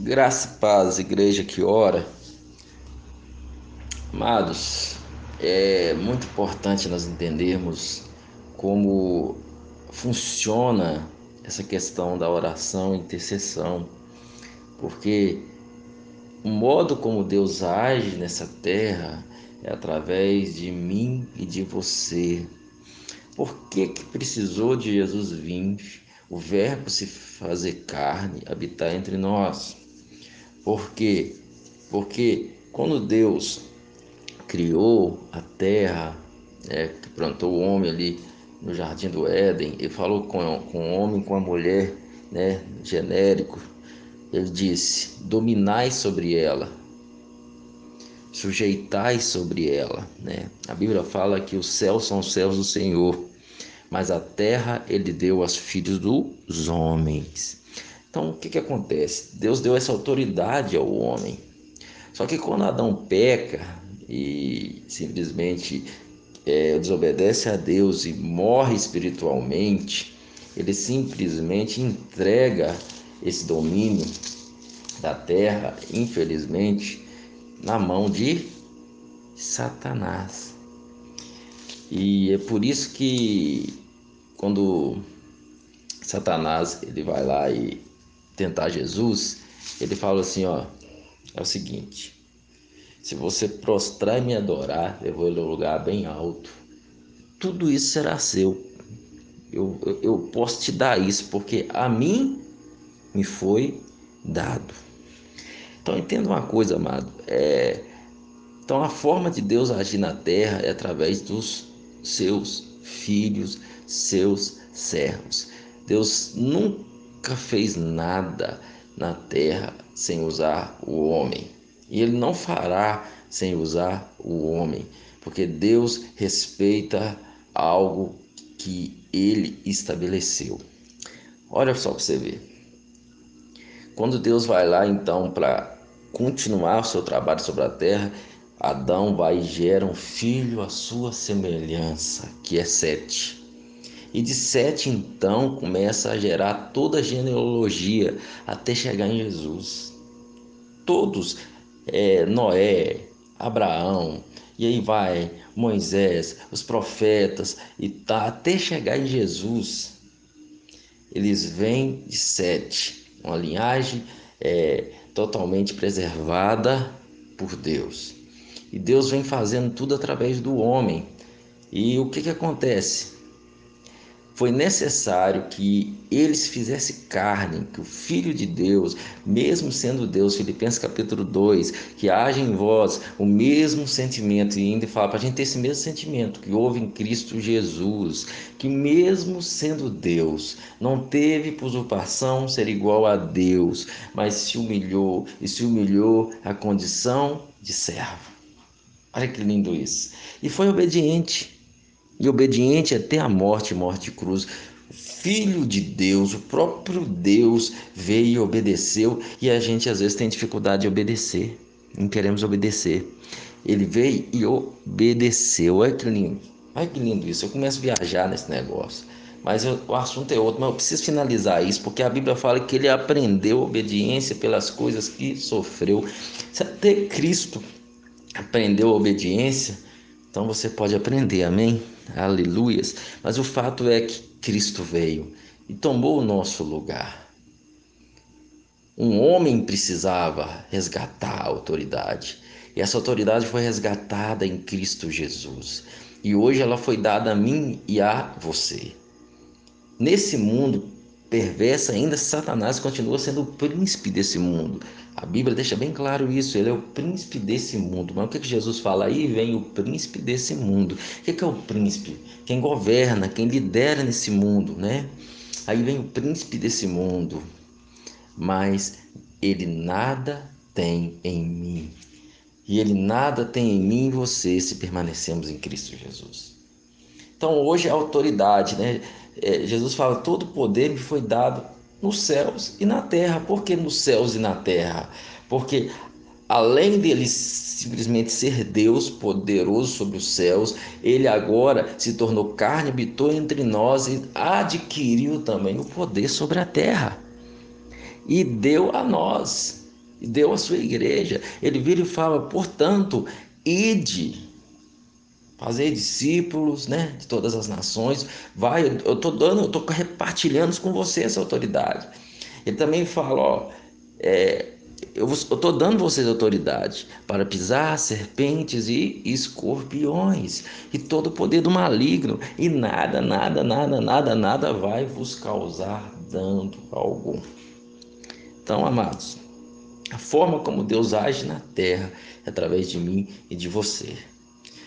Graça e paz, igreja que ora. Amados, é muito importante nós entendermos como funciona essa questão da oração e intercessão, porque o modo como Deus age nessa terra é através de mim e de você. Por que, que precisou de Jesus vir, o Verbo se fazer carne, habitar entre nós? Por quê? Porque quando Deus criou a terra, né, que plantou o homem ali no jardim do Éden, ele falou com, com o homem, com a mulher, né, genérico, ele disse: dominai sobre ela, sujeitai sobre ela. Né? A Bíblia fala que os céus são os céus do Senhor, mas a terra ele deu aos filhos dos homens. Então, o que, que acontece? Deus deu essa autoridade ao homem. Só que quando Adão peca e simplesmente é, desobedece a Deus e morre espiritualmente, ele simplesmente entrega esse domínio da terra, infelizmente, na mão de Satanás. E é por isso que quando Satanás ele vai lá e tentar Jesus, ele fala assim, ó, é o seguinte, se você prostrar e me adorar, eu vou em um lugar bem alto. Tudo isso será seu. Eu, eu, eu posso te dar isso, porque a mim me foi dado. Então entenda uma coisa, amado. É, então a forma de Deus agir na terra é através dos seus filhos, seus servos. Deus nunca nunca fez nada na terra sem usar o homem. E ele não fará sem usar o homem, porque Deus respeita algo que ele estabeleceu. Olha só para você ver. Quando Deus vai lá então para continuar o seu trabalho sobre a terra, Adão vai e gera um filho à sua semelhança, que é Sete. E de Sete, então, começa a gerar toda a genealogia até chegar em Jesus. Todos, é, Noé, Abraão, e aí vai Moisés, os profetas, e tá até chegar em Jesus. Eles vêm de Sete, uma linhagem é, totalmente preservada por Deus. E Deus vem fazendo tudo através do homem. E o que, que acontece? Foi necessário que ele se fizesse carne, que o Filho de Deus, mesmo sendo Deus, Filipenses capítulo 2, que haja em vós o mesmo sentimento, e ainda fala para a gente ter esse mesmo sentimento que houve em Cristo Jesus, que mesmo sendo Deus, não teve por usurpação ser igual a Deus, mas se humilhou e se humilhou à condição de servo. Olha que lindo isso. E foi obediente e obediente até a morte morte de cruz. Filho de Deus, o próprio Deus veio e obedeceu, e a gente às vezes tem dificuldade de obedecer, não queremos obedecer. Ele veio e obedeceu. Olha que lindo, olha que lindo isso. Eu começo a viajar nesse negócio. Mas eu, o assunto é outro, mas eu preciso finalizar isso, porque a Bíblia fala que ele aprendeu obediência pelas coisas que sofreu. Se até Cristo aprendeu obediência, então você pode aprender, amém? Aleluias. Mas o fato é que Cristo veio e tomou o nosso lugar. Um homem precisava resgatar a autoridade. E essa autoridade foi resgatada em Cristo Jesus. E hoje ela foi dada a mim e a você. Nesse mundo perverso, ainda Satanás continua sendo o príncipe desse mundo. A Bíblia deixa bem claro isso, ele é o príncipe desse mundo. Mas o que, que Jesus fala aí? Vem o príncipe desse mundo. O que, que é o príncipe? Quem governa, quem lidera nesse mundo, né? Aí vem o príncipe desse mundo, mas ele nada tem em mim. E ele nada tem em mim e você se permanecemos em Cristo Jesus. Então hoje a autoridade, né? É, Jesus fala: todo poder me foi dado nos céus e na terra. Por que nos céus e na terra? Porque além dele simplesmente ser Deus poderoso sobre os céus, ele agora se tornou carne, habitou entre nós e adquiriu também o poder sobre a terra. E deu a nós. e deu a sua igreja. Ele vira e fala: portanto, ide, fazer discípulos, né, de todas as nações. Vai, eu estou dando, eu estou repartilhando com você essa autoridade. Ele também fala, ó, é, eu estou dando vocês autoridade para pisar serpentes e escorpiões e todo o poder do maligno e nada, nada, nada, nada, nada vai vos causar dano algum. Então, amados, a forma como Deus age na terra é através de mim e de você.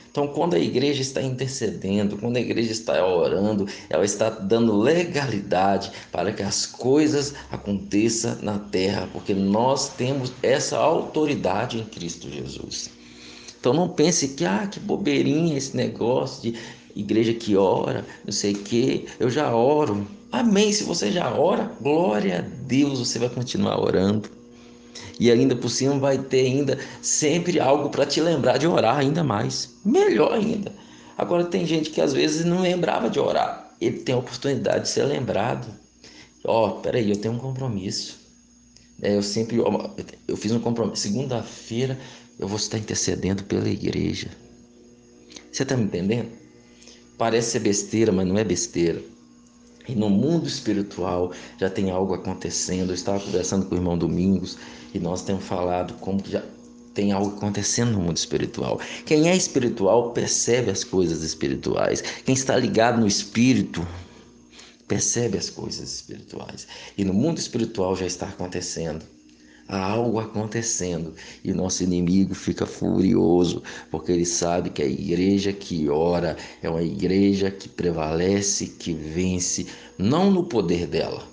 Então, quando a igreja está intercedendo, quando a igreja está orando, ela está dando legalidade para que as coisas aconteçam na terra, porque nós temos essa autoridade em Cristo Jesus. Então, não pense que, ah, que bobeirinha esse negócio de igreja que ora, não sei o que, eu já oro. Amém. Se você já ora, glória a Deus, você vai continuar orando. E ainda por cima vai ter ainda sempre algo para te lembrar de orar ainda mais. Melhor ainda. Agora tem gente que às vezes não lembrava de orar. Ele tem a oportunidade de ser lembrado. Ó, oh, peraí, eu tenho um compromisso. É, eu sempre, eu fiz um compromisso. Segunda-feira eu vou estar intercedendo pela igreja. Você está me entendendo? Parece ser besteira, mas não é besteira. E no mundo espiritual já tem algo acontecendo. Eu estava conversando com o irmão Domingos e nós temos falado como já tem algo acontecendo no mundo espiritual. Quem é espiritual percebe as coisas espirituais. Quem está ligado no espírito percebe as coisas espirituais. E no mundo espiritual já está acontecendo há algo acontecendo e nosso inimigo fica furioso porque ele sabe que a igreja que ora é uma igreja que prevalece, que vence, não no poder dela,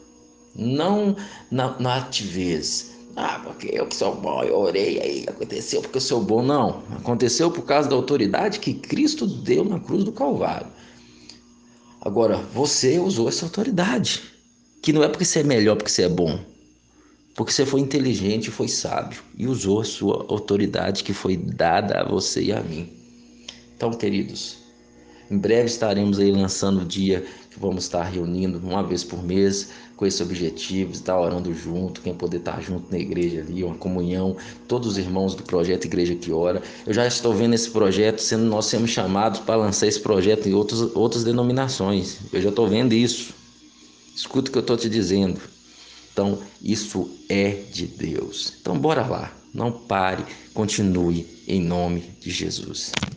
não na, na ativez. Ah, porque eu que sou bom, eu orei aí, aconteceu porque eu sou bom. Não, aconteceu por causa da autoridade que Cristo deu na cruz do Calvário. Agora, você usou essa autoridade, que não é porque você é melhor, porque você é bom porque você foi inteligente, foi sábio e usou a sua autoridade que foi dada a você e a mim. Então, queridos, em breve estaremos aí lançando o dia que vamos estar reunindo uma vez por mês com esse objetivo, estar orando junto, quem poder estar junto na igreja ali, uma comunhão, todos os irmãos do projeto Igreja que Ora. Eu já estou vendo esse projeto, sendo nós sermos chamados para lançar esse projeto em outros, outras denominações. Eu já estou vendo isso. Escuta o que eu estou te dizendo. Então, isso é de Deus. Então, bora lá. Não pare, continue em nome de Jesus.